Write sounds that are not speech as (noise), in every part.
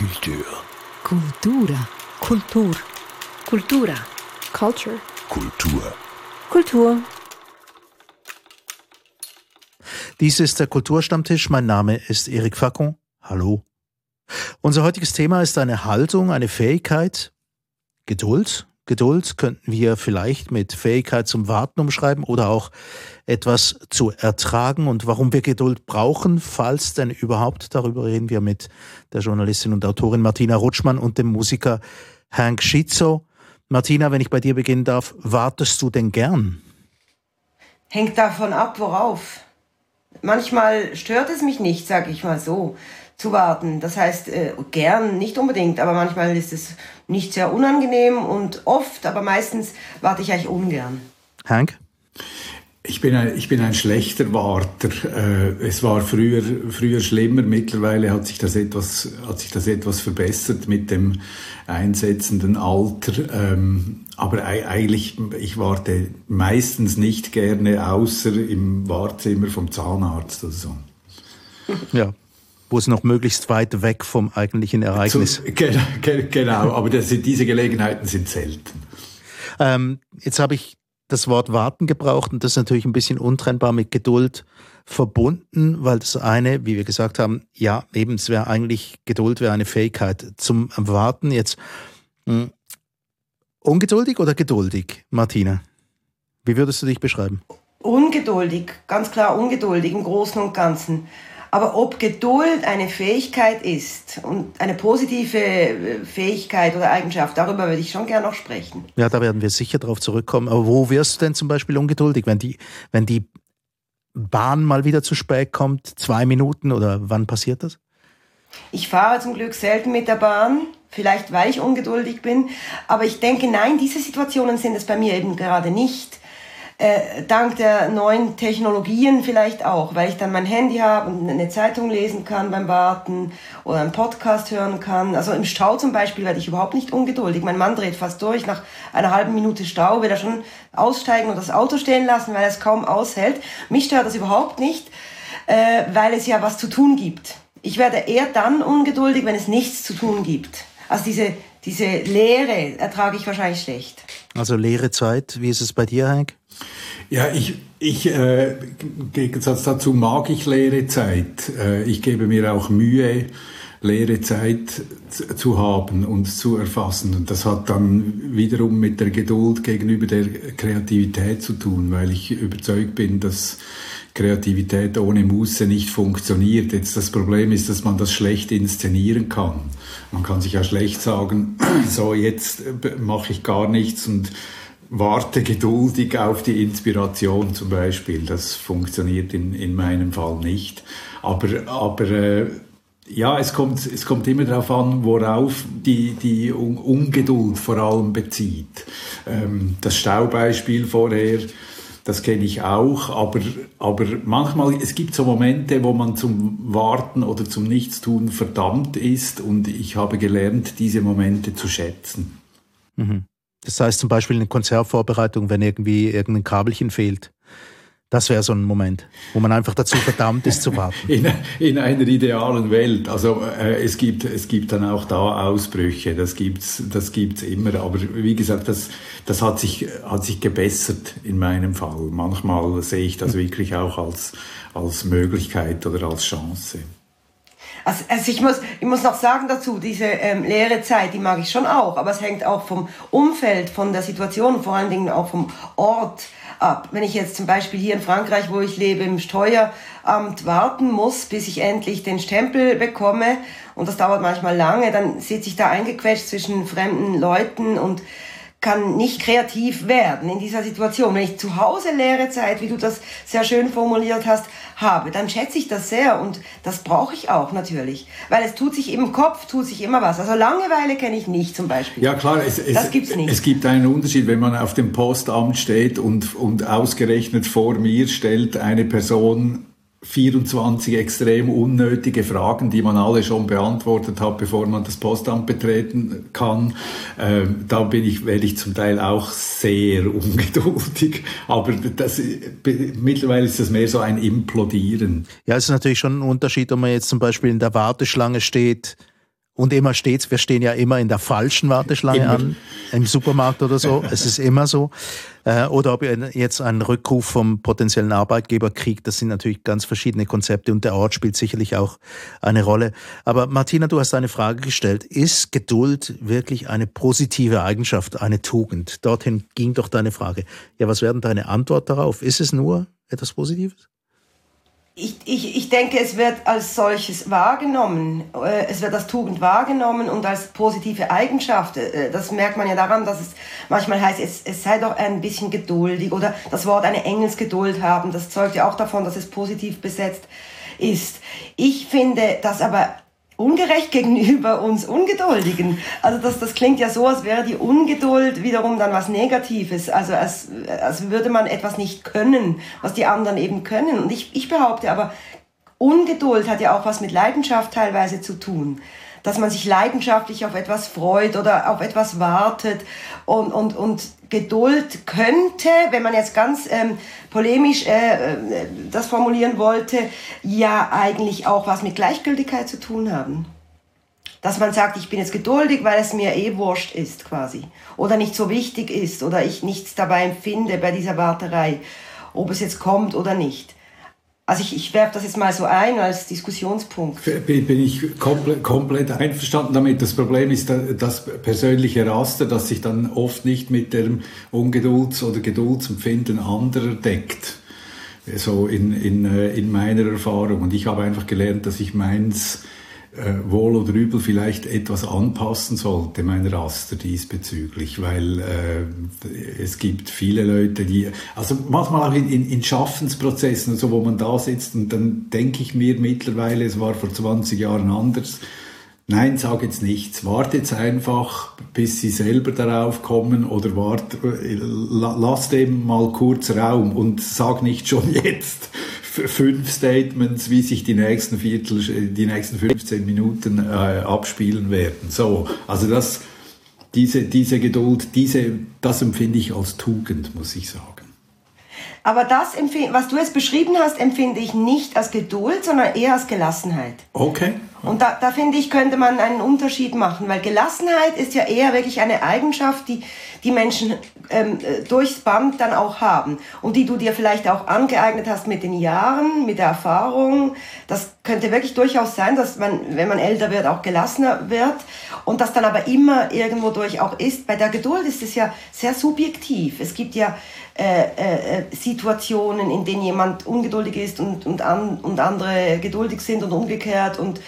Kultur. Kultura. Kultur. Kultura. Culture. Kultur. Kultur. Dies ist der Kulturstammtisch. Mein Name ist Eric Facon. Hallo. Unser heutiges Thema ist eine Haltung, eine Fähigkeit, Geduld. Geduld könnten wir vielleicht mit Fähigkeit zum Warten umschreiben oder auch etwas zu ertragen und warum wir Geduld brauchen, falls denn überhaupt. Darüber reden wir mit der Journalistin und Autorin Martina Rutschmann und dem Musiker Hank Schizzo. Martina, wenn ich bei dir beginnen darf, wartest du denn gern? Hängt davon ab, worauf. Manchmal stört es mich nicht, sag ich mal so, zu warten. Das heißt, äh, gern nicht unbedingt, aber manchmal ist es nicht sehr unangenehm und oft, aber meistens warte ich eigentlich ungern. Hank? Ich bin ein, ich bin ein schlechter Warter. Äh, es war früher, früher schlimmer. Mittlerweile hat sich das etwas, hat sich das etwas verbessert mit dem einsetzenden Alter. Ähm, aber eigentlich, ich warte meistens nicht gerne, außer im Wartezimmer vom Zahnarzt oder so. Ja, wo es noch möglichst weit weg vom eigentlichen Ereignis. Zu, genau, aber das, diese Gelegenheiten sind selten. Ähm, jetzt habe ich das Wort warten gebraucht und das ist natürlich ein bisschen untrennbar mit Geduld verbunden, weil das eine, wie wir gesagt haben, ja, eben, es wäre eigentlich, Geduld wäre eine Fähigkeit zum Warten. Jetzt mh, hm, ungeduldig oder geduldig, Martina? Wie würdest du dich beschreiben? Ungeduldig, ganz klar ungeduldig im Großen und Ganzen. Aber ob Geduld eine Fähigkeit ist und eine positive äh, Fähigkeit oder Eigenschaft, darüber würde ich schon gerne noch sprechen. Ja, da werden wir sicher darauf zurückkommen. Aber wo wirst du denn zum Beispiel ungeduldig, wenn die, wenn die Bahn mal wieder zu spät kommt, zwei Minuten oder wann passiert das? Ich fahre zum Glück selten mit der Bahn, vielleicht weil ich ungeduldig bin. Aber ich denke, nein, diese Situationen sind es bei mir eben gerade nicht äh, dank der neuen Technologien vielleicht auch, weil ich dann mein Handy habe und eine Zeitung lesen kann beim Warten oder einen Podcast hören kann. Also im Stau zum Beispiel werde ich überhaupt nicht ungeduldig. Mein Mann dreht fast durch. Nach einer halben Minute Stau will er schon aussteigen und das Auto stehen lassen, weil er es kaum aushält. Mich stört das überhaupt nicht, äh, weil es ja was zu tun gibt. Ich werde eher dann ungeduldig, wenn es nichts zu tun gibt. Also diese, diese Leere ertrage ich wahrscheinlich schlecht. Also leere Zeit, wie ist es bei dir, Hank? Ja, ich, ich äh, im Gegensatz dazu mag ich leere Zeit. Äh, ich gebe mir auch Mühe, leere Zeit zu haben und zu erfassen. Und das hat dann wiederum mit der Geduld gegenüber der Kreativität zu tun, weil ich überzeugt bin, dass Kreativität ohne Muße nicht funktioniert. Jetzt das Problem ist, dass man das schlecht inszenieren kann. Man kann sich ja schlecht sagen, (clears throat) so jetzt mache ich gar nichts und warte geduldig auf die Inspiration zum Beispiel. Das funktioniert in, in meinem Fall nicht. Aber, aber äh, ja, es kommt, es kommt immer darauf an, worauf die, die Ungeduld vor allem bezieht. Ähm, das Staubeispiel vorher, das kenne ich auch, aber, aber manchmal, es gibt so Momente, wo man zum Warten oder zum Nichtstun verdammt ist und ich habe gelernt, diese Momente zu schätzen. Mhm. Das heißt zum Beispiel eine Konzertvorbereitung, wenn irgendwie irgendein Kabelchen fehlt. Das wäre so ein Moment, wo man einfach dazu verdammt ist zu warten. (laughs) In, in einer idealen Welt. Also äh, es gibt es gibt dann auch da Ausbrüche. Das gibt's das gibt's immer. Aber wie gesagt, das das hat sich hat sich gebessert in meinem Fall. Manchmal sehe ich das wirklich auch als als Möglichkeit oder als Chance. Also, also ich, muss, ich muss noch sagen dazu, diese ähm, leere Zeit, die mag ich schon auch, aber es hängt auch vom Umfeld, von der Situation, vor allen Dingen auch vom Ort ab. Wenn ich jetzt zum Beispiel hier in Frankreich, wo ich lebe, im Steueramt warten muss, bis ich endlich den Stempel bekomme, und das dauert manchmal lange, dann sitze ich da eingequetscht zwischen fremden Leuten und kann nicht kreativ werden in dieser Situation. Wenn ich zu Hause leere Zeit, wie du das sehr schön formuliert hast, habe, dann schätze ich das sehr und das brauche ich auch natürlich, weil es tut sich im Kopf, tut sich immer was. Also Langeweile kenne ich nicht zum Beispiel. Ja klar, es, es, das gibt's nicht. es gibt einen Unterschied, wenn man auf dem Postamt steht und, und ausgerechnet vor mir stellt eine Person 24 extrem unnötige Fragen, die man alle schon beantwortet hat, bevor man das Postamt betreten kann. Ähm, da bin ich, werde ich zum Teil auch sehr (laughs) ungeduldig. Aber das, mittlerweile ist das mehr so ein Implodieren. Ja, es ist natürlich schon ein Unterschied, ob man jetzt zum Beispiel in der Warteschlange steht Und immer stets, wir stehen ja immer in der falschen Warteschlange immer. an, im Supermarkt oder so. es ist immer so. Äh, oder ob ihr jetzt einen Rückruf vom potenziellen Arbeitgeber kriegt, das sind natürlich ganz verschiedene Konzepte und der Ort spielt sicherlich auch eine Rolle. Aber Martina, du hast eine Frage gestellt. Ist Geduld wirklich eine positive Eigenschaft, eine Tugend? Dorthin ging doch deine Frage. Ja, was wäre denn deine Antwort darauf? Ist es nur etwas Positives? Ich, ich, ich denke, es wird als solches wahrgenommen. Äh, es wird als Tugend wahrgenommen und als positive Eigenschaft. Äh, das merkt man ja daran, dass es manchmal heißt, es, es sei doch ein bisschen geduldig oder das Wort eine Engelsgeduld haben. Das zeugt ja auch davon, dass es positiv besetzt ist. Ich finde das aber ungerecht gegenüber uns Ungeduldigen. Also das, das klingt ja so, als wäre die Ungeduld wiederum dann was Negatives. Also als, als würde man etwas nicht können, was die anderen eben können. Und ich, ich behaupte aber, Ungeduld hat ja auch was mit Leidenschaft teilweise zu tun dass man sich leidenschaftlich auf etwas freut oder auf etwas wartet und, und, und Geduld könnte, wenn man jetzt ganz ähm, polemisch äh, äh, das formulieren wollte, ja eigentlich auch was mit Gleichgültigkeit zu tun haben. Dass man sagt, ich bin jetzt geduldig, weil es mir eh wurscht ist quasi. Oder nicht so wichtig ist oder ich nichts dabei empfinde bei dieser Warterei, ob es jetzt kommt oder nicht. Also ich, ich werfe das jetzt mal so ein als Diskussionspunkt. Bin, ich komplett, komplett einverstanden damit. Das Problem ist das persönliche Raster, das sich dann oft nicht mit dem Ungedulds- oder Geduldsempfinden anderer deckt. So in, in, äh, in meiner Erfahrung. Und ich habe einfach gelernt, dass ich meins äh, wohl oder übel vielleicht etwas anpassen sollte, mein Raster diesbezüglich, weil äh, es gibt viele Leute, die, also manchmal auch in, in, in Schaffensprozessen, so, wo man da sitzt und dann denke ich mir mittlerweile, es war vor 20 Jahren anders, Nein, sag jetzt nichts. Warte jetzt einfach, bis sie selber darauf kommen oder wart, äh, lass dem mal kurz Raum und sag nicht schon jetzt fünf Statements, wie sich die nächsten Viertel, die nächsten 15 Minuten äh, abspielen werden. So, also das, diese, diese Geduld, diese, das empfinde ich als Tugend, muss ich sagen. Aber das, was du jetzt beschrieben hast, empfinde ich nicht als Geduld, sondern eher als Gelassenheit. Okay. Und da, da finde ich, könnte man einen Unterschied machen, weil Gelassenheit ist ja eher wirklich eine Eigenschaft, die die Menschen ähm, äh, durchs Band dann auch haben und die du dir vielleicht auch angeeignet hast mit den Jahren, mit der Erfahrung. Das könnte wirklich durchaus sein, dass man, wenn man älter wird, auch gelassener wird und das dann aber immer irgendwo durch auch ist. Bei der Geduld ist es ja sehr subjektiv. Es gibt ja äh, äh, Situationen, in denen jemand ungeduldig ist und, und, an, und andere geduldig sind und umgekehrt und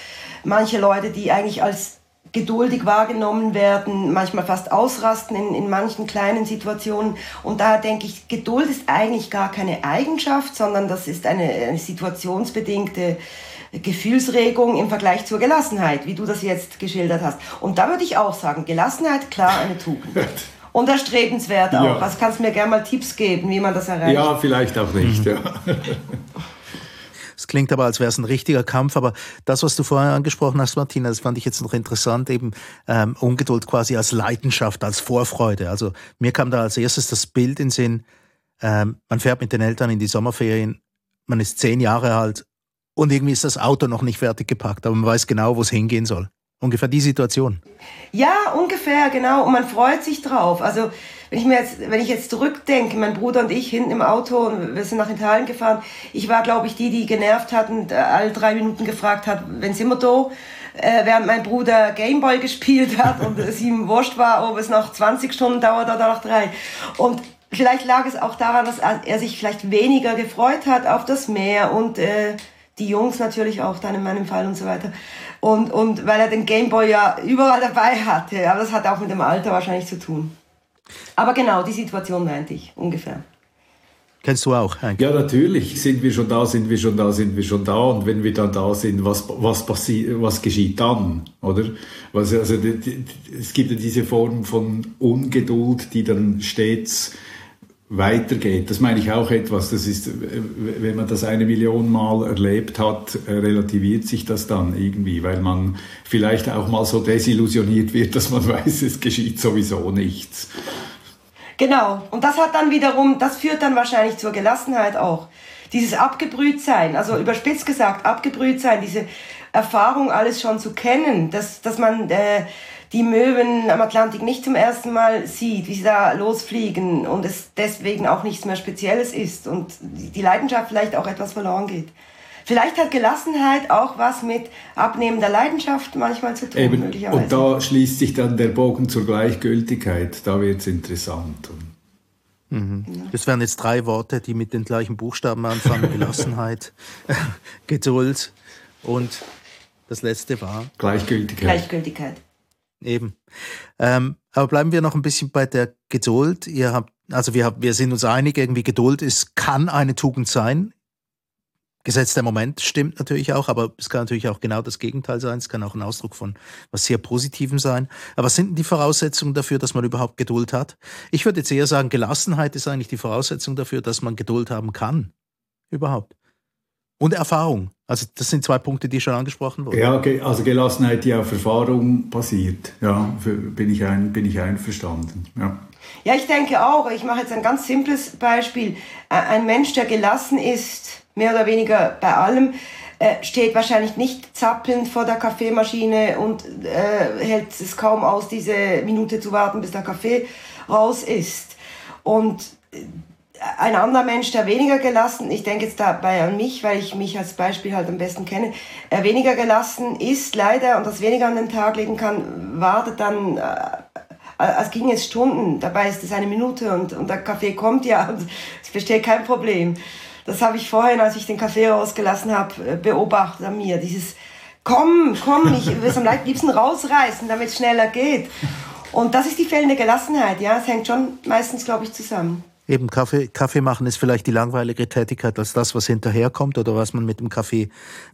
manche Leute, die eigentlich als geduldig wahrgenommen werden, manchmal fast ausrasten in, in manchen kleinen Situationen. Und daher denke ich, Geduld ist eigentlich gar keine Eigenschaft, sondern das ist eine, eine situationsbedingte Gefühlsregung im Vergleich zur Gelassenheit, wie du das jetzt geschildert hast. Und da würde ich auch sagen, Gelassenheit, klar, eine Tugend. (laughs) Und erstrebenswert auch. Ja. Also kannst du mir gerne mal Tipps geben, wie man das erreicht. Ja, vielleicht auch nicht, mhm. ja. Es klingt aber, als wäre es ein richtiger Kampf, aber das, was du vorher angesprochen hast, Martina, das fand ich jetzt noch interessant, eben ähm, Ungeduld quasi als Leidenschaft, als Vorfreude. Also mir kam da als erstes das Bild in den Sinn, ähm, man fährt mit den Eltern in die Sommerferien, man ist zehn Jahre alt und irgendwie ist das Auto noch nicht fertig gepackt, aber man weiß genau, wo es hingehen soll. Ungefähr die Situation. Ja, ungefähr, genau. Und man freut sich drauf. Also, wenn ich mir jetzt, wenn ich jetzt zurückdenke, mein Bruder und ich hinten im Auto und wir sind nach Italien gefahren. Ich war, glaube ich, die, die genervt hat und äh, alle drei Minuten gefragt hat, wenn sind wir da? Äh, während mein Bruder Gameboy gespielt hat und es ihm wurscht war, ob es noch 20 Stunden dauert oder noch drei. Und vielleicht lag es auch daran, dass er sich vielleicht weniger gefreut hat auf das Meer und äh, die Jungs natürlich auch dann in meinem Fall und so weiter. Und, und weil er den Gameboy ja überall dabei hatte. Aber das hat auch mit dem Alter wahrscheinlich zu tun. Aber genau, die Situation meinte ich ungefähr. Kennst du auch? Eigentlich? Ja, natürlich. Sind wir schon da, sind wir schon da, sind wir schon da. Und wenn wir dann da sind, was, was, passiert, was geschieht dann? Oder? Also, die, es gibt ja diese Form von Ungeduld, die dann stets weitergeht. Das meine ich auch etwas. Das ist, wenn man das eine Million Mal erlebt hat, relativiert sich das dann irgendwie, weil man vielleicht auch mal so desillusioniert wird, dass man weiß, es geschieht sowieso nichts. Genau. Und das hat dann wiederum, das führt dann wahrscheinlich zur Gelassenheit auch. Dieses Abgebrühtsein, also überspitzt gesagt, Abgebrühtsein, diese Erfahrung alles schon zu kennen, dass, dass man äh, die Möwen am Atlantik nicht zum ersten Mal sieht, wie sie da losfliegen und es deswegen auch nichts mehr Spezielles ist und die Leidenschaft vielleicht auch etwas verloren geht. Vielleicht hat Gelassenheit auch was mit abnehmender Leidenschaft manchmal zu tun, Eben, möglicherweise. Und da schließt sich dann der Bogen zur Gleichgültigkeit. Da wird es interessant. Mhm. Das wären jetzt drei Worte, die mit den gleichen Buchstaben anfangen. (laughs) Gelassenheit, (laughs) Geduld und das letzte war Gleichgültigkeit. Gleichgültigkeit. Eben. Ähm, aber bleiben wir noch ein bisschen bei der Geduld. Ihr habt, also wir, wir sind uns einig, irgendwie Geduld ist, kann eine Tugend sein. Gesetz der Moment stimmt natürlich auch, aber es kann natürlich auch genau das Gegenteil sein. Es kann auch ein Ausdruck von was sehr Positivem sein. Aber was sind denn die Voraussetzungen dafür, dass man überhaupt Geduld hat? Ich würde jetzt eher sagen, Gelassenheit ist eigentlich die Voraussetzung dafür, dass man Geduld haben kann. Überhaupt. Und Erfahrung. Also das sind zwei Punkte, die schon angesprochen wurden. Ja, also Gelassenheit, die auf Erfahrung basiert. Ja, bin ich, ein, bin ich einverstanden. Ja. ja, ich denke auch. Ich mache jetzt ein ganz simples Beispiel. Ein Mensch, der gelassen ist, mehr oder weniger bei allem, äh, steht wahrscheinlich nicht zappelnd vor der Kaffeemaschine und äh, hält es kaum aus, diese Minute zu warten, bis der Kaffee raus ist. Und äh, ein anderer Mensch, der weniger gelassen, ich denke jetzt dabei an mich, weil ich mich als Beispiel halt am besten kenne, er weniger gelassen ist leider und das weniger an den Tag legen kann, wartet dann, äh, als ging es Stunden, dabei ist es eine Minute und, und der Kaffee kommt ja und (laughs) es besteht kein Problem. Das habe ich vorhin, als ich den Kaffee rausgelassen habe, äh, beobachtet an mir. Dieses, komm, komm, ich will es am liebsten rausreißen, damit es schneller geht. Und das ist die fehlende Gelassenheit, ja. Es hängt schon meistens, glaube ich, zusammen. Eben Kaffee, Kaffee machen ist vielleicht die langweilige Tätigkeit als das, was hinterherkommt oder was man mit dem Kaffee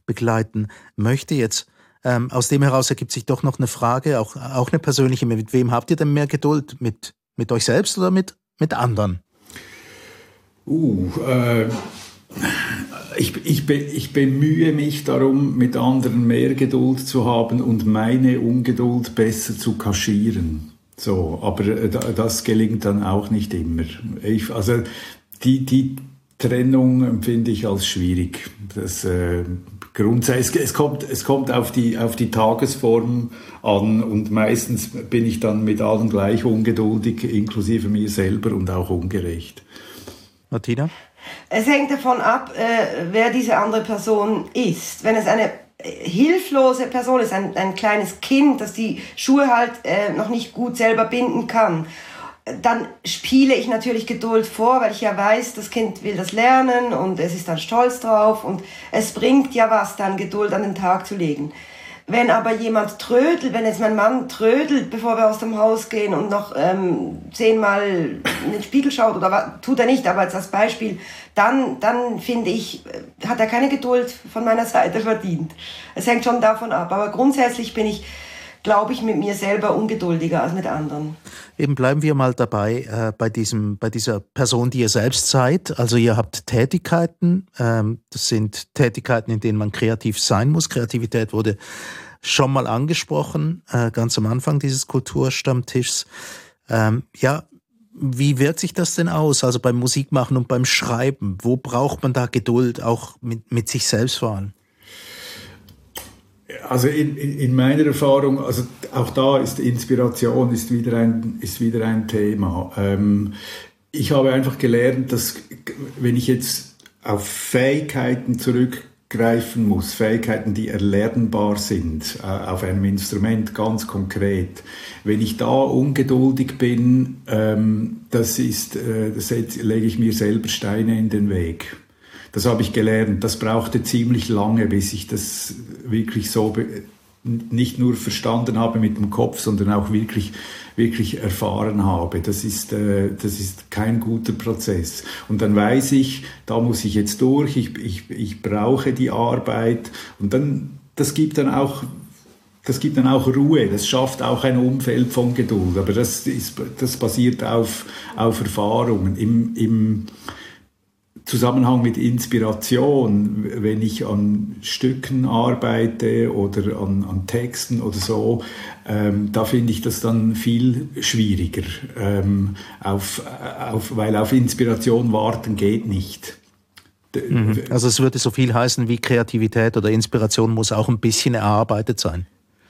begleiten möchte. Jetzt ähm, aus dem heraus ergibt sich doch noch eine Frage, auch, auch eine persönliche. Mit wem habt ihr denn mehr Geduld? Mit, mit euch selbst oder mit, mit anderen? Uh, äh, ich, ich, ich bemühe mich darum, mit anderen mehr Geduld zu haben und meine Ungeduld besser zu kaschieren. So, aber äh, das gelingt dann auch nicht immer. Ich, also die, die Trennung empfinde ich als schwierig. Das, äh, grundsätzlich, es kommt, es kommt auf, die, auf die Tagesform an und meistens bin ich dann mit allen gleich ungeduldig, inklusive mir selber und auch ungerecht. Martina? Es hängt davon ab, äh, wer diese andere Person ist. Wenn es eine hilflose Person ist, ein, ein kleines Kind, das die Schuhe halt äh, noch nicht gut selber binden kann, dann spiele ich natürlich Geduld vor, weil ich ja weiß, das Kind will das lernen und es ist dann stolz drauf und es bringt ja was, dann Geduld an den Tag zu legen. Wenn aber jemand trödelt, wenn jetzt mein Mann trödelt, bevor wir aus dem Haus gehen und noch ähm, zehnmal in den Spiegel schaut, oder tut er nicht, aber als Beispiel, dann, dann finde ich, äh, hat er keine Geduld von meiner (laughs) Seite verdient. Es hängt schon davon ab. Aber grundsätzlich bin ich, glaube ich, mit mir selber ungeduldiger als mit anderen. Eben bleiben wir mal dabei äh, bei, diesem, bei dieser Person, die ihr selbst seid. Also ihr habt Tätigkeiten, ähm, das sind Tätigkeiten, in denen man kreativ sein muss. Kreativität wurde schon mal angesprochen, äh, ganz am Anfang dieses Kulturstammtischs. Ähm, ja, wie wirkt sich das denn aus? Also beim Musikmachen und beim Schreiben, wo braucht man da Geduld, auch mit, mit sich selbst vor allem? Also in, in, meiner Erfahrung, also auch da ist Inspiration ist wieder ein, ist wieder ein Thema. Ähm, ich habe einfach gelernt, dass wenn ich jetzt auf Fähigkeiten zurückgreifen muss, Fähigkeiten, die erlernbar sind, äh, auf einem Instrument ganz konkret, wenn ich da ungeduldig bin, ähm, das ist, äh, das lege ich mir selber Steine in den Weg. Das habe ich gelernt. Das brauchte ziemlich lange, bis ich das wirklich so nicht nur verstanden habe mit dem Kopf, sondern auch wirklich, wirklich erfahren habe. Das ist, äh, das ist kein guter Prozess. Und dann weiß ich, da muss ich jetzt durch, ich, ich, ich brauche die Arbeit und dann, das gibt dann auch das gibt dann auch Ruhe, das schafft auch ein Umfeld von Geduld, aber das, ist, das basiert auf, auf Erfahrungen. Im, im, Zusammenhang mit Inspiration, wenn ich an Stücken arbeite oder an, an Texten oder so, ähm, da finde ich das dann viel schwieriger, ähm, auf, auf, weil auf Inspiration warten geht nicht. Mhm. Also es würde so viel heißen wie Kreativität oder Inspiration muss auch ein bisschen erarbeitet sein.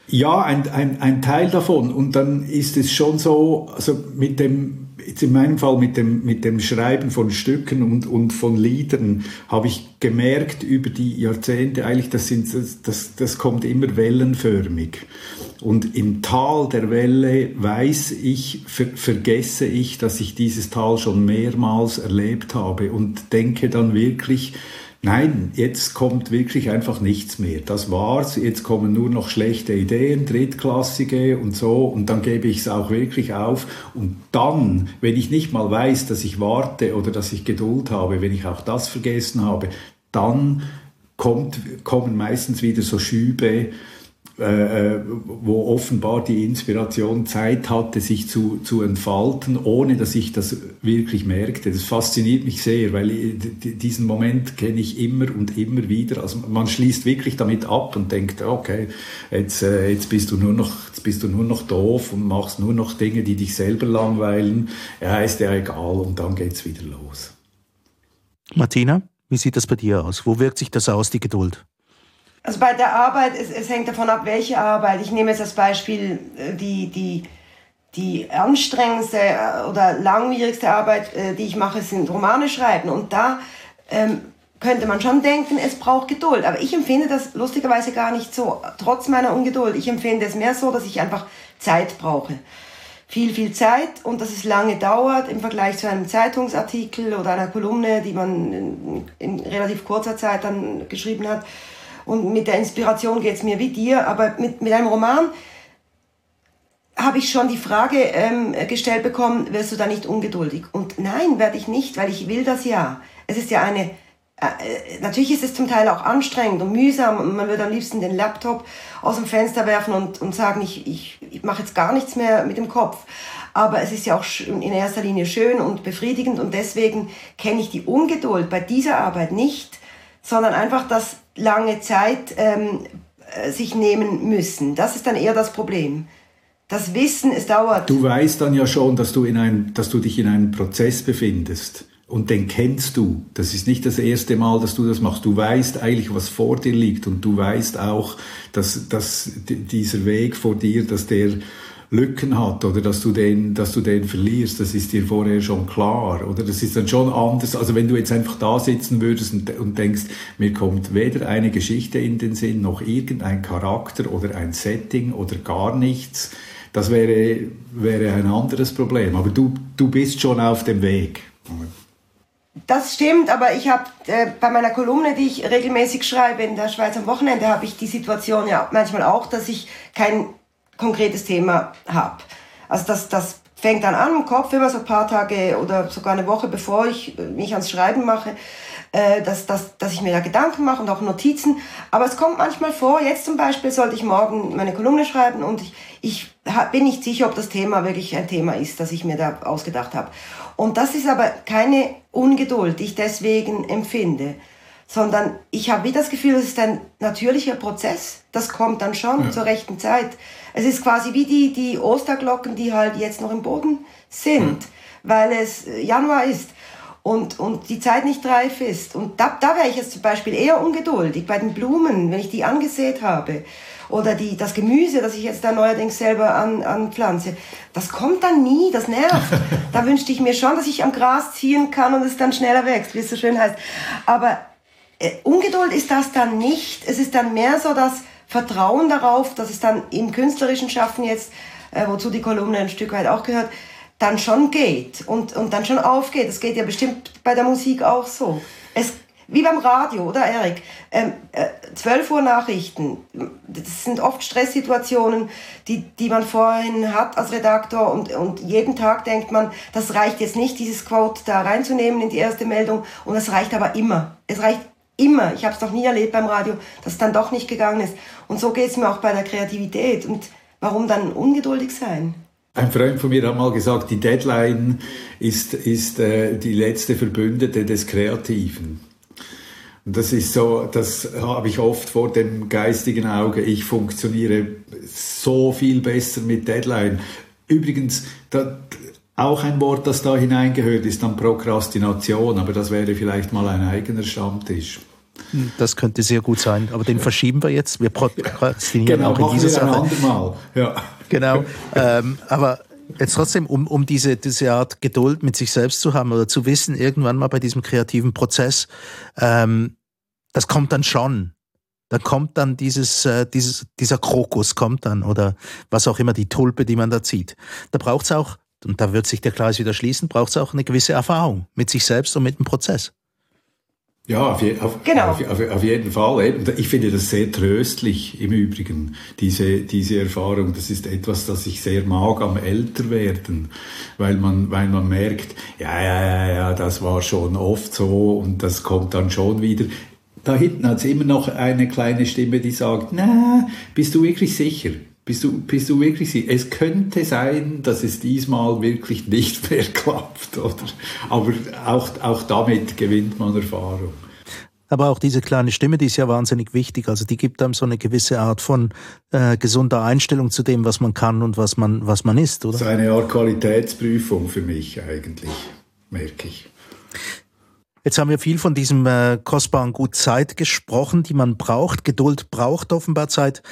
Ja, ein, ein, ein Teil davon. Und dann ist es schon so, also mit dem, jetzt in meinem Fall mit dem, mit dem Schreiben von Stücken und, und von Liedern habe ich gemerkt über die Jahrzehnte eigentlich, das, sind, das, das kommt immer wellenförmig. Und im Tal der Welle weiß ich, ver, vergesse ich, dass ich dieses Tal schon mehrmals erlebt habe und denke dann wirklich, Nein, jetzt kommt wirklich einfach nichts mehr. Das war's. Jetzt kommen nur noch schlechte Ideen, drittklassige und so. Und dann gebe ich es auch wirklich auf. Und dann, wenn ich nicht mal weiß, dass ich warte oder dass ich Geduld habe, wenn ich auch das vergessen habe, dann kommt, kommen meistens wieder so Schübe, äh, äh, wo offenbar die Inspiration Zeit hatte, sich zu, zu entfalten, ohne dass ich das wirklich merkte. Das fasziniert mich sehr, weil diesen Moment kenne ich immer und immer wieder. Also man schließt wirklich damit ab und denkt, okay, jetzt, äh, jetzt bist du nur noch, jetzt bist du nur noch doof und machst nur noch Dinge, die dich selber langweilen. Ja, ist ja egal und dann geht's wieder los. Martina, wie sieht das bei dir aus? Wo wirkt sich das aus, die Geduld? Also bei der Arbeit, es, es hängt davon ab, welche Arbeit. Ich nehme jetzt als Beispiel äh, die, die, die anstrengendste äh, oder langwierigste Arbeit, äh, die ich mache, sind Romane schreiben. Und da ähm, könnte man schon denken, es braucht Geduld. Aber ich empfinde das lustigerweise gar nicht so, trotz meiner Ungeduld. Ich empfinde es mehr so, dass ich einfach Zeit brauche. Viel, viel Zeit und dass es lange dauert im Vergleich zu einem Zeitungsartikel oder einer Kolumne, die man in, in relativ kurzer Zeit dann geschrieben hat. Und mit der Inspiration geht es mir wie dir, aber mit, mit einem Roman habe ich schon die Frage ähm, gestellt bekommen, wirst du da nicht ungeduldig? Und nein, werde ich nicht, weil ich will das ja. Es ist ja eine, äh, natürlich ist es zum Teil auch anstrengend und mühsam und man würde am liebsten den Laptop aus dem Fenster werfen und, und sagen, ich, ich, ich mache jetzt gar nichts mehr mit dem Kopf. Aber es ist ja auch in erster Linie schön und befriedigend und deswegen kenne ich die Ungeduld bei dieser Arbeit nicht, sondern einfach das lange Zeit ähm, äh, sich nehmen müssen. Das ist dann eher das Problem. Das Wissen, es dauert. Du weißt dann ja schon, dass du, in ein, dass du dich in einem Prozess befindest. Und den kennst du. Das ist nicht das erste Mal, dass du das machst. Du weißt eigentlich, was vor dir liegt. Und du weißt auch, dass, dass dieser Weg vor dir, dass der Lücken hat oder dass du den, dass du den verlierst, das ist dir vorher schon klar, oder? Das ist dann schon anders. Also wenn du jetzt einfach da sitzen würdest und, und denkst, mir kommt weder eine Geschichte in den Sinn, noch irgendein Charakter oder ein Setting oder gar nichts, das wäre, wäre ein anderes Problem. Aber du, du bist schon auf dem Weg. Das stimmt, aber ich habe äh, bei meiner Kolumne, die ich regelmäßig schreibe in der Schweiz am Wochenende, habe ich die Situation ja manchmal auch, dass ich kein konkretes Thema habe. Also das, das fängt dann an im Kopf, immer so ein paar Tage oder sogar eine Woche bevor ich mich ans Schreiben mache, äh, dass, dass, dass ich mir da Gedanken mache und auch Notizen. Aber es kommt manchmal vor, jetzt zum Beispiel sollte ich morgen meine Kolumne schreiben und ich, ich bin nicht sicher, ob das Thema wirklich ein Thema ist, das ich mir da ausgedacht habe. Und das ist aber keine Ungeduld, die ich deswegen empfinde, sondern ich habe wie das Gefühl, es ist ein natürlicher Prozess. Das kommt dann schon ja. zur rechten Zeit. Es ist quasi wie die, die Osterglocken, die halt jetzt noch im Boden sind, mhm. weil es Januar ist und, und die Zeit nicht reif ist. Und da, da wäre ich jetzt zum Beispiel eher ungeduldig bei den Blumen, wenn ich die angesät habe. Oder die, das Gemüse, das ich jetzt da neuerdings selber an, anpflanze. Das kommt dann nie, das nervt. (laughs) da wünschte ich mir schon, dass ich am Gras ziehen kann und es dann schneller wächst, wie es so schön heißt. Aber äh, Ungeduld ist das dann nicht. Es ist dann mehr so, dass Vertrauen darauf, dass es dann im künstlerischen Schaffen jetzt, äh, wozu die Kolumne ein Stück weit auch gehört, dann schon geht und, und dann schon aufgeht. Das geht ja bestimmt bei der Musik auch so. Es, wie beim Radio, oder Erik? Ähm, äh, 12 Uhr Nachrichten, das sind oft Stresssituationen, die, die man vorhin hat als Redaktor und, und jeden Tag denkt man, das reicht jetzt nicht, dieses Quote da reinzunehmen in die erste Meldung und es reicht aber immer. Es reicht immer. Ich habe es noch nie erlebt beim Radio, dass es dann doch nicht gegangen ist. Und so geht es mir auch bei der Kreativität. Und warum dann ungeduldig sein? Ein Freund von mir hat mal gesagt, die Deadline ist, ist äh, die letzte Verbündete des Kreativen. Und das ist so, das habe ich oft vor dem geistigen Auge. Ich funktioniere so viel besser mit Deadline. Übrigens, da, auch ein Wort, das da hineingehört, ist dann Prokrastination, aber das wäre vielleicht mal ein eigener Stammtisch. Das könnte sehr gut sein, aber den verschieben wir jetzt. Wir prokrastinieren genau, auch in dieser Sache. Ja. Genau. Ähm, aber jetzt trotzdem, um, um diese, diese Art Geduld mit sich selbst zu haben oder zu wissen, irgendwann mal bei diesem kreativen Prozess, ähm, das kommt dann schon. Da kommt dann dieses, äh, dieses, dieser Krokus kommt dann oder was auch immer, die Tulpe, die man da zieht. Da braucht es auch und da wird sich der Kreis wieder schließen, braucht es auch eine gewisse Erfahrung mit sich selbst und mit dem Prozess. Ja, auf, je, auf, genau. auf, auf, jeden Fall. Ich finde das sehr tröstlich im Übrigen, diese, diese Erfahrung. Das ist etwas, das ich sehr mag am Älterwerden, weil man, weil man merkt, ja, ja, ja, ja, das war schon oft so und das kommt dann schon wieder. Da hinten hat es immer noch eine kleine Stimme, die sagt, na, bist du wirklich sicher? Bist du, bist du wirklich sicher? Es könnte sein, dass es diesmal wirklich nicht (laughs) mehr klappt, oder? Aber auch, auch damit gewinnt man Erfahrung. Aber auch diese kleine Stimme, die ist ja wahnsinnig wichtig. Also die gibt einem so eine gewisse Art von äh, gesunder Einstellung zu dem, was man kann und was man, was man ist, oder? Das ist eine Art Qualitätsprüfung für mich eigentlich, merke ich. Jetzt haben wir viel von diesem äh, kostbaren Gut Zeit gesprochen, die man braucht. Geduld braucht offenbar Zeit.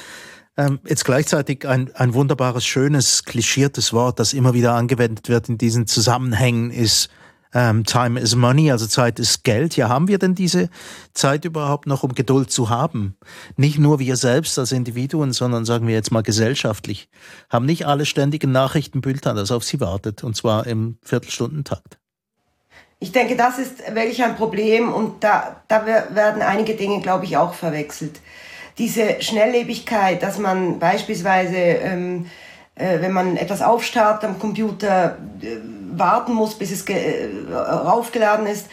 Ähm, jetzt gleichzeitig ein, ein wunderbares, schönes, klischiertes Wort, das immer wieder angewendet wird in diesen Zusammenhängen, ist ähm, Time is Money, also Zeit ist Geld. Ja, haben wir denn diese Zeit überhaupt noch, um Geduld zu haben? Nicht nur wir selbst als Individuen, sondern sagen wir jetzt mal gesellschaftlich. Haben nicht alle ständigen Nachrichtenbülter, das auf sie wartet, und zwar im Viertelstundentakt. Ich denke, das ist wirklich ein Problem und da, da werden einige Dinge, glaube ich, auch verwechselt diese Schnelllebigkeit, dass man beispielsweise, ähm, äh, wenn man etwas aufstartet am Computer, äh, warten muss, bis es äh, raufgeladen ist,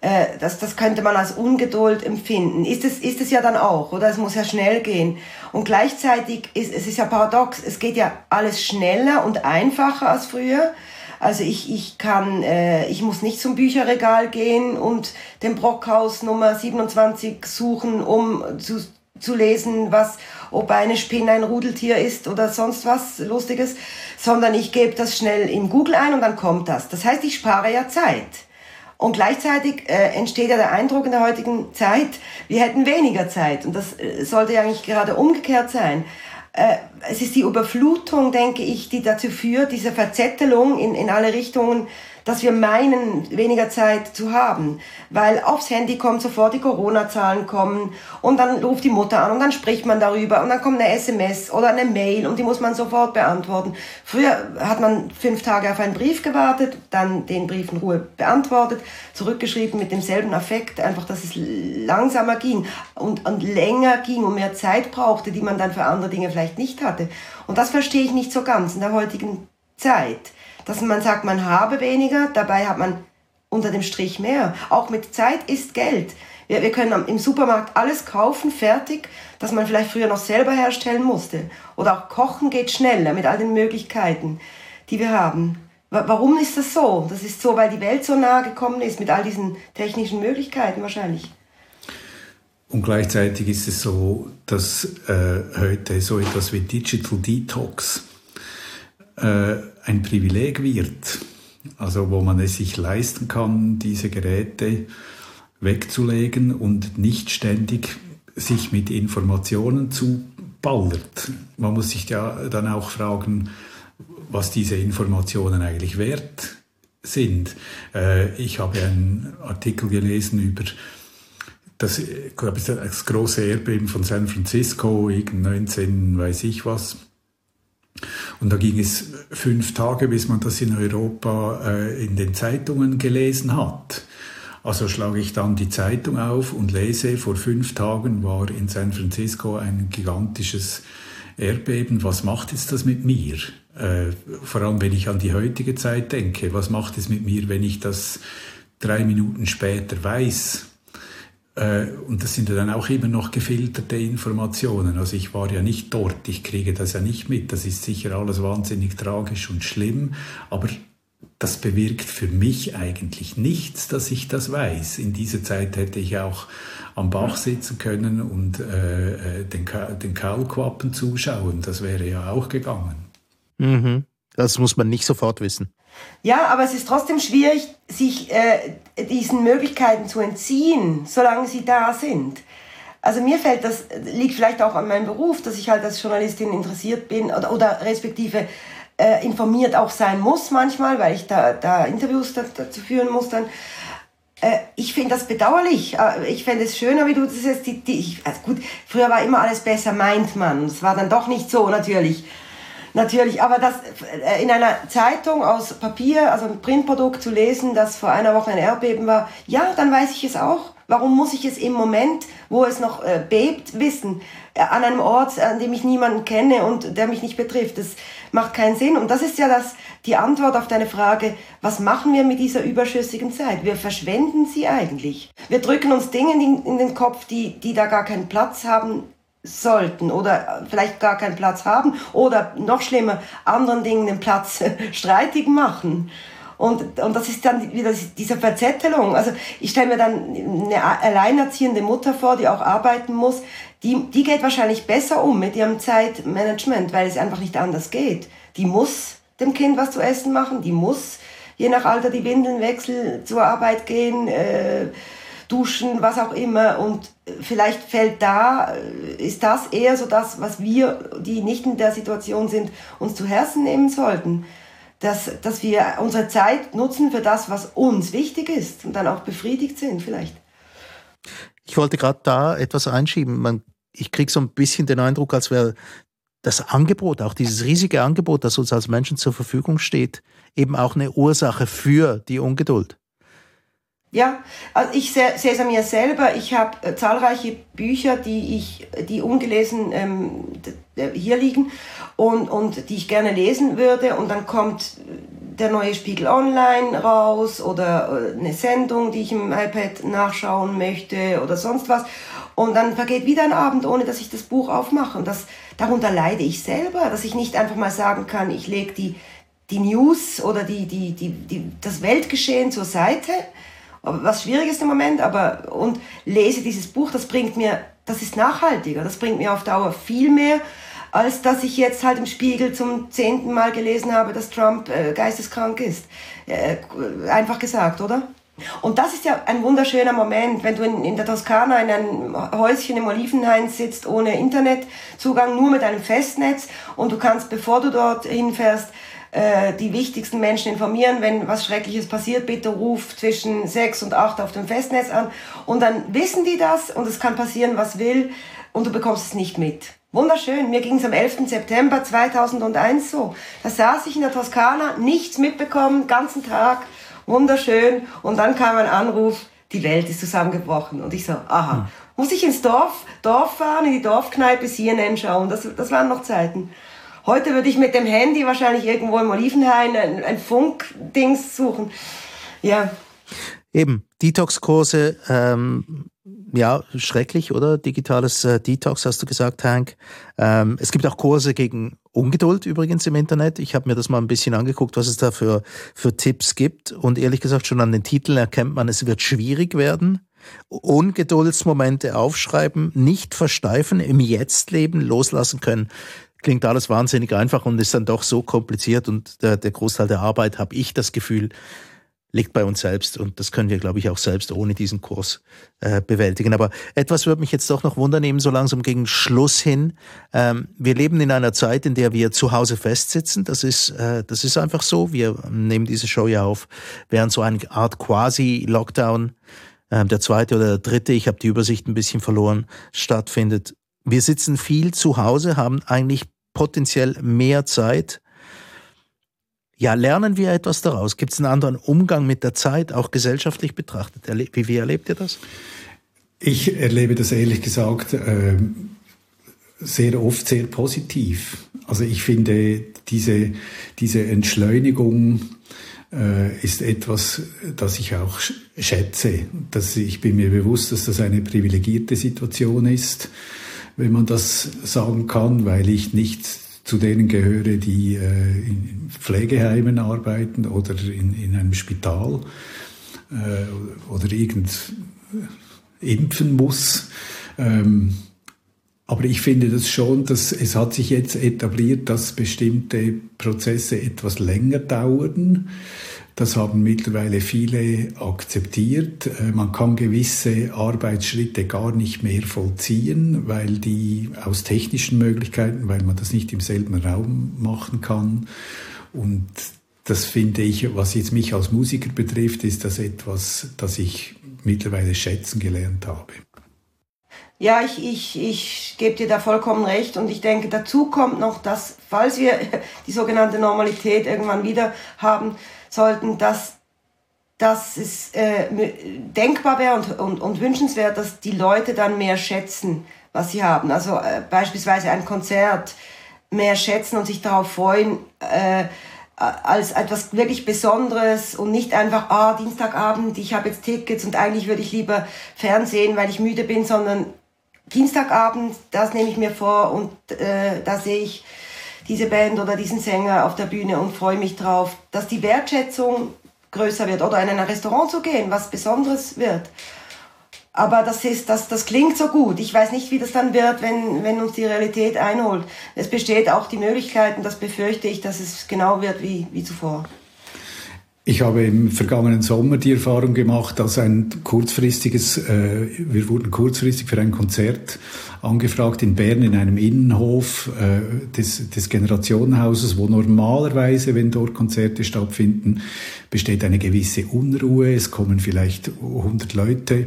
äh, das, das könnte man als Ungeduld empfinden. Ist es, ist es ja dann auch, oder? Es muss ja schnell gehen. Und gleichzeitig ist es ist ja paradox, es geht ja alles schneller und einfacher als früher. Also ich, ich kann, äh, ich muss nicht zum Bücherregal gehen und den Brockhaus Nummer 27 suchen, um zu, zu lesen, was, ob eine Spinne ein Rudeltier ist oder sonst was Lustiges, sondern ich gebe das schnell in Google ein und dann kommt das. Das heißt, ich spare ja Zeit. Und gleichzeitig äh, entsteht ja der Eindruck in der heutigen Zeit, wir hätten weniger Zeit. Und das äh, sollte ja eigentlich gerade umgekehrt sein. Äh, es ist die Überflutung, denke ich, die dazu führt, diese Verzettelung in, in alle Richtungen, dass wir meinen, weniger Zeit zu haben. Weil aufs Handy kommt sofort die Corona-Zahlen kommen und dann ruft die Mutter an und dann spricht man darüber und dann kommt eine SMS oder eine Mail und die muss man sofort beantworten. Früher hat man fünf Tage auf einen Brief gewartet, dann den Brief in Ruhe beantwortet, zurückgeschrieben mit demselben Affekt, einfach, dass es langsamer ging und, und länger ging und mehr Zeit brauchte, die man dann für andere Dinge vielleicht nicht hatte. Und das verstehe ich nicht so ganz in der heutigen Zeit dass man sagt, man habe weniger, dabei hat man unter dem Strich mehr. Auch mit Zeit ist Geld. Wir, wir können im Supermarkt alles kaufen, fertig, das man vielleicht früher noch selber herstellen musste. Oder auch kochen geht schneller mit all den Möglichkeiten, die wir haben. Warum ist das so? Das ist so, weil die Welt so nahe gekommen ist mit all diesen technischen Möglichkeiten wahrscheinlich. Und gleichzeitig ist es so, dass äh, heute so etwas wie Digital Detox äh, ein Privileg wird, also wo man es sich leisten kann, diese Geräte wegzulegen und nicht ständig sich mit Informationen zuballert. Man muss sich ja dann auch fragen, was diese Informationen eigentlich wert sind. Äh, ich habe einen Artikel gelesen über das, glaube ich, das große Erdbeben von San Francisco, 19, weiß ich was. Und da ging es fünf Tage, bis man das in Europa äh, in den Zeitungen gelesen hat. Also schlage ich dann die Zeitung auf und lese, vor fünf Tagen war in San Francisco ein gigantisches Erdbeben. Was macht jetzt das mit mir? Äh, vor allem, wenn ich an die heutige Zeit denke. Was macht es mit mir, wenn ich das drei Minuten später weiß? Äh, und das sind ja dann auch immer noch gefilterte Informationen. Also ich war ja nicht dort, ich kriege das ja nicht mit. Das ist sicher alles wahnsinnig tragisch und schlimm, aber das bewirkt für mich eigentlich nichts, dass ich das weiß. In dieser Zeit hätte ich auch am Bach sitzen können und äh, äh den, den Kaulquappen zuschauen. Das wäre ja auch gegangen. Mhm. Das muss man nicht sofort wissen. Ja, aber es ist trotzdem schwierig, sich äh, diesen Möglichkeiten zu entziehen, solange sie da sind. Also mir fällt das, liegt vielleicht auch an meinem Beruf, dass ich halt als Journalistin interessiert bin oder, oder respektive äh, informiert auch sein muss manchmal, weil ich da, da Interviews dazu führen muss dann. Äh, ich finde das bedauerlich. Äh, ich fände es schöner, wie du das jetzt, die, die, also gut, früher war immer alles besser, meint man. Es war dann doch nicht so, natürlich. Natürlich, aber das äh, in einer Zeitung aus Papier, also ein Printprodukt zu lesen, das vor einer Woche ein Erdbeben war, ja, dann weiß ich es auch. Warum muss ich es im Moment, wo es noch äh, bebt, wissen? Äh, an einem Ort, an dem ich niemanden kenne und der mich nicht betrifft. Das macht keinen Sinn. Und das ist ja das, die Antwort auf deine Frage, was machen wir mit dieser überschüssigen Zeit? Wir verschwenden sie eigentlich. Wir drücken uns Dinge in, in den Kopf, die, die da gar keinen Platz haben sollten oder vielleicht gar keinen Platz haben oder noch schlimmer, anderen Dingen den Platz (laughs) streitig machen. Und, und das ist dann wieder diese Verzettelung. Also ich stelle mir dann eine alleinerziehende Mutter vor, die auch arbeiten muss. Die, die geht wahrscheinlich besser um mit ihrem Zeitmanagement, weil es einfach nicht anders geht. Die muss dem Kind was zu essen machen, die muss je nach Alter die Windeln wechseln, zur Arbeit gehen, äh, duschen, was auch immer. Und vielleicht fällt da, äh, ist das eher so das, was wir, die nicht in der Situation sind, uns zu Herzen nehmen sollten. Dass, dass wir unsere Zeit nutzen für das, was uns wichtig ist und dann auch befriedigt sind vielleicht. Ich wollte gerade da etwas einschieben. Man, ich kriege so ein bisschen den Eindruck, als wäre das Angebot, auch dieses riesige Angebot, das uns als Menschen zur Verfügung steht, eben auch eine Ursache für die Ungeduld. Ja, also ich sehe es an mir selber. Ich habe äh, zahlreiche Bücher, die ich, die ungelesen ähm, hier liegen und, und die ich gerne lesen würde. Und dann kommt der neue Spiegel Online raus oder äh, eine Sendung, die ich im iPad nachschauen möchte oder sonst was. Und dann vergeht wieder ein Abend, ohne dass ich das Buch aufmache. Und das, darunter leide ich selber, dass ich nicht einfach mal sagen kann, ich lege die, die News oder die, die, die, die, das Weltgeschehen zur Seite was Schwieriges im Moment, aber und lese dieses Buch, das bringt mir, das ist nachhaltiger, das bringt mir auf Dauer viel mehr, als dass ich jetzt halt im Spiegel zum zehnten Mal gelesen habe, dass Trump äh, geisteskrank ist. Äh, einfach gesagt, oder? Und das ist ja ein wunderschöner Moment, wenn du in, in der Toskana in einem Häuschen im Olivenhain sitzt, ohne Internetzugang, nur mit einem Festnetz und du kannst, bevor du dort hinfährst, äh, die wichtigsten Menschen informieren. Wenn was Schreckliches passiert, bitte ruf zwischen sechs und acht auf dem Festnetz an. Und dann wissen die das und es kann passieren, was will und du bekommst es nicht mit. Wunderschön. Mir ging es am 11. September 2001 so. Da saß ich in der Toskana, nichts mitbekommen, ganzen Tag. Wunderschön. Und dann kam ein Anruf, die Welt ist zusammengebrochen. Und ich so, aha. Hm. Muss ich ins Dorf, Dorf fahren, in die Dorfkneipe CNN schauen? Das, das waren noch Zeiten. Heute würde ich mit dem Handy wahrscheinlich irgendwo im Olivenhain ein, ein Funkdings suchen. Ja. Eben, Detox-Kurse, ähm, ja, schrecklich, oder? Digitales äh, Detox, hast du gesagt, Hank. Ähm, es gibt auch Kurse gegen Ungeduld übrigens im Internet. Ich habe mir das mal ein bisschen angeguckt, was es da für, für Tipps gibt. Und ehrlich gesagt, schon an den Titeln erkennt man, es wird schwierig werden. Ungeduldsmomente aufschreiben, nicht versteifen, im Jetzt leben, loslassen können klingt alles wahnsinnig einfach und ist dann doch so kompliziert und der, der Großteil der Arbeit, habe ich das Gefühl, liegt bei uns selbst und das können wir, glaube ich, auch selbst ohne diesen Kurs äh, bewältigen. Aber etwas würde mich jetzt doch noch wundern, eben so langsam gegen Schluss hin. Ähm, wir leben in einer Zeit, in der wir zu Hause festsitzen. Das ist, äh, das ist einfach so. Wir nehmen diese Show ja auf während so eine Art Quasi-Lockdown, äh, der zweite oder der dritte, ich habe die Übersicht ein bisschen verloren, stattfindet. Wir sitzen viel zu Hause, haben eigentlich potenziell mehr Zeit. Ja, lernen wir etwas daraus? Gibt es einen anderen Umgang mit der Zeit, auch gesellschaftlich betrachtet? Wie, wie erlebt ihr das? Ich erlebe das ehrlich gesagt äh, sehr oft sehr positiv. Also ich finde, diese, diese Entschleunigung äh, ist etwas, das ich auch schätze. Dass ich bin mir bewusst, dass das eine privilegierte Situation ist wenn man das sagen kann, weil ich nicht zu denen gehöre, die äh, in Pflegeheimen arbeiten oder in, in einem Spital äh, oder irgend äh, impfen muss. Ähm, Aber ich finde das schon, dass es hat sich jetzt etabliert, dass bestimmte Prozesse etwas länger dauern. Das haben mittlerweile viele akzeptiert. Äh, man kann gewisse Arbeitsschritte gar nicht mehr vollziehen, weil die aus technischen Möglichkeiten, weil man das nicht im selben Raum machen kann. Und das finde ich, was jetzt mich als Musiker betrifft, ist das etwas, das ich mittlerweile schätzen gelernt habe. Ja, ich, ich, ich gebe dir da vollkommen recht und ich denke, dazu kommt noch, dass falls wir (laughs) die sogenannte Normalität irgendwann wieder haben sollten, dass, dass es äh, denkbar wäre und, und, und wünschenswert, dass die Leute dann mehr schätzen, was sie haben. Also äh, beispielsweise ein Konzert mehr schätzen und sich darauf freuen, äh, als etwas wirklich Besonderes und nicht einfach, ah, Dienstagabend, ich habe jetzt Tickets und eigentlich würde ich lieber Fernsehen, weil ich müde bin, sondern Dienstagabend, das nehme ich mir vor und äh, da sehe ich diese Band oder diesen Sänger auf der Bühne und freue mich drauf, dass die Wertschätzung größer wird oder in ein Restaurant zu gehen, was Besonderes wird. Aber das ist, das, das klingt so gut. Ich weiß nicht, wie das dann wird, wenn, wenn uns die Realität einholt. Es besteht auch die Möglichkeit, und das befürchte ich, dass es genau wird wie, wie zuvor. Ich habe im vergangenen Sommer die Erfahrung gemacht, dass ein kurzfristiges, äh, wir wurden kurzfristig für ein Konzert angefragt in Bern in einem Innenhof äh, des, des Generationenhauses, wo normalerweise, wenn dort Konzerte stattfinden, besteht eine gewisse Unruhe. Es kommen vielleicht 100 Leute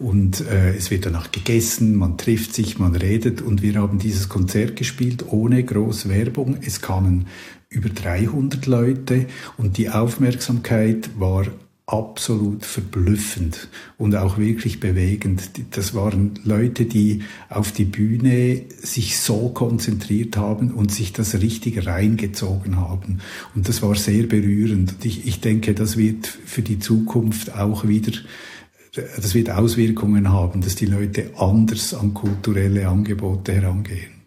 und äh, es wird danach gegessen, man trifft sich, man redet und wir haben dieses Konzert gespielt ohne groß Werbung. Es kamen über 300 Leute und die Aufmerksamkeit war absolut verblüffend und auch wirklich bewegend. Das waren Leute, die auf die Bühne sich so konzentriert haben und sich das richtig reingezogen haben. Und das war sehr berührend. Ich, ich denke, das wird für die Zukunft auch wieder das wird Auswirkungen haben, dass die Leute anders an kulturelle Angebote herangehen.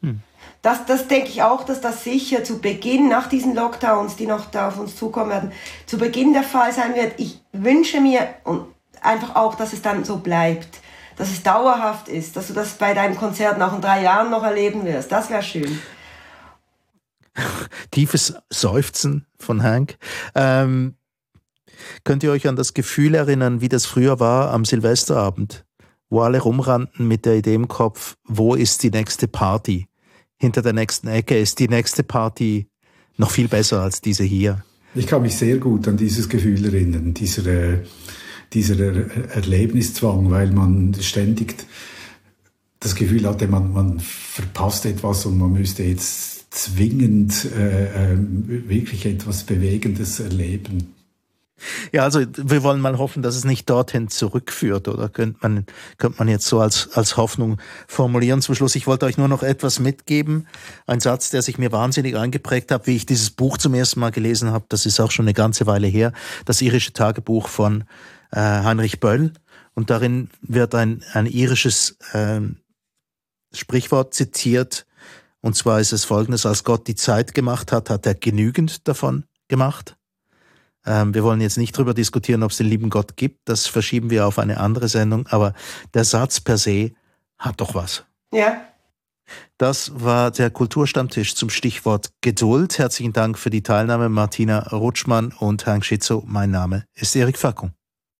Hm. Das, das denke ich auch, dass das sicher zu Beginn, nach diesen Lockdowns, die noch da auf uns zukommen werden, zu Beginn der Fall sein wird. Ich wünsche mir und einfach auch, dass es dann so bleibt, dass es dauerhaft ist, dass du das bei deinen Konzerten auch in drei Jahren noch erleben wirst. Das wäre schön. (laughs) Tiefes Seufzen von Hank. Ähm, Könnt ihr euch an das Gefühl erinnern, wie das früher war am Silvesterabend, wo alle rumrannten mit der Idee im Kopf, wo ist die nächste Party? Hinter der nächsten Ecke ist die nächste Party noch viel besser als diese hier. Ich kann mich sehr gut an dieses Gefühl erinnern, dieser, äh, dieser Erlebniszwang, weil man ständig das Gefühl hatte, man, man verpasst etwas und man müsste jetzt zwingend äh, äh, wirklich etwas Bewegendes erleben. Ja, also wir wollen mal hoffen, dass es nicht dorthin zurückführt, oder könnte man, könnte man jetzt so als, als Hoffnung formulieren. Zum Schluss, ich wollte euch nur noch etwas mitgeben. Ein Satz, der sich mir wahnsinnig eingeprägt hat, wie ich dieses Buch zum ersten Mal gelesen habe. Das ist auch schon eine ganze Weile her. Das irische Tagebuch von äh, Heinrich Böll. Und darin wird ein, ein irisches äh, Sprichwort zitiert. Und zwar ist es folgendes, als Gott die Zeit gemacht hat, hat er genügend davon gemacht. Ähm, wir wollen jetzt nicht darüber diskutieren, ob es den lieben Gott gibt. Das verschieben wir auf eine andere Sendung. Aber der Satz per se hat doch was. Ja. Das war der Kulturstammtisch zum Stichwort Geduld. Herzlichen Dank für die Teilnahme, Martina Rutschmann und Hank Schitzo. Mein Name ist Erik Fackung.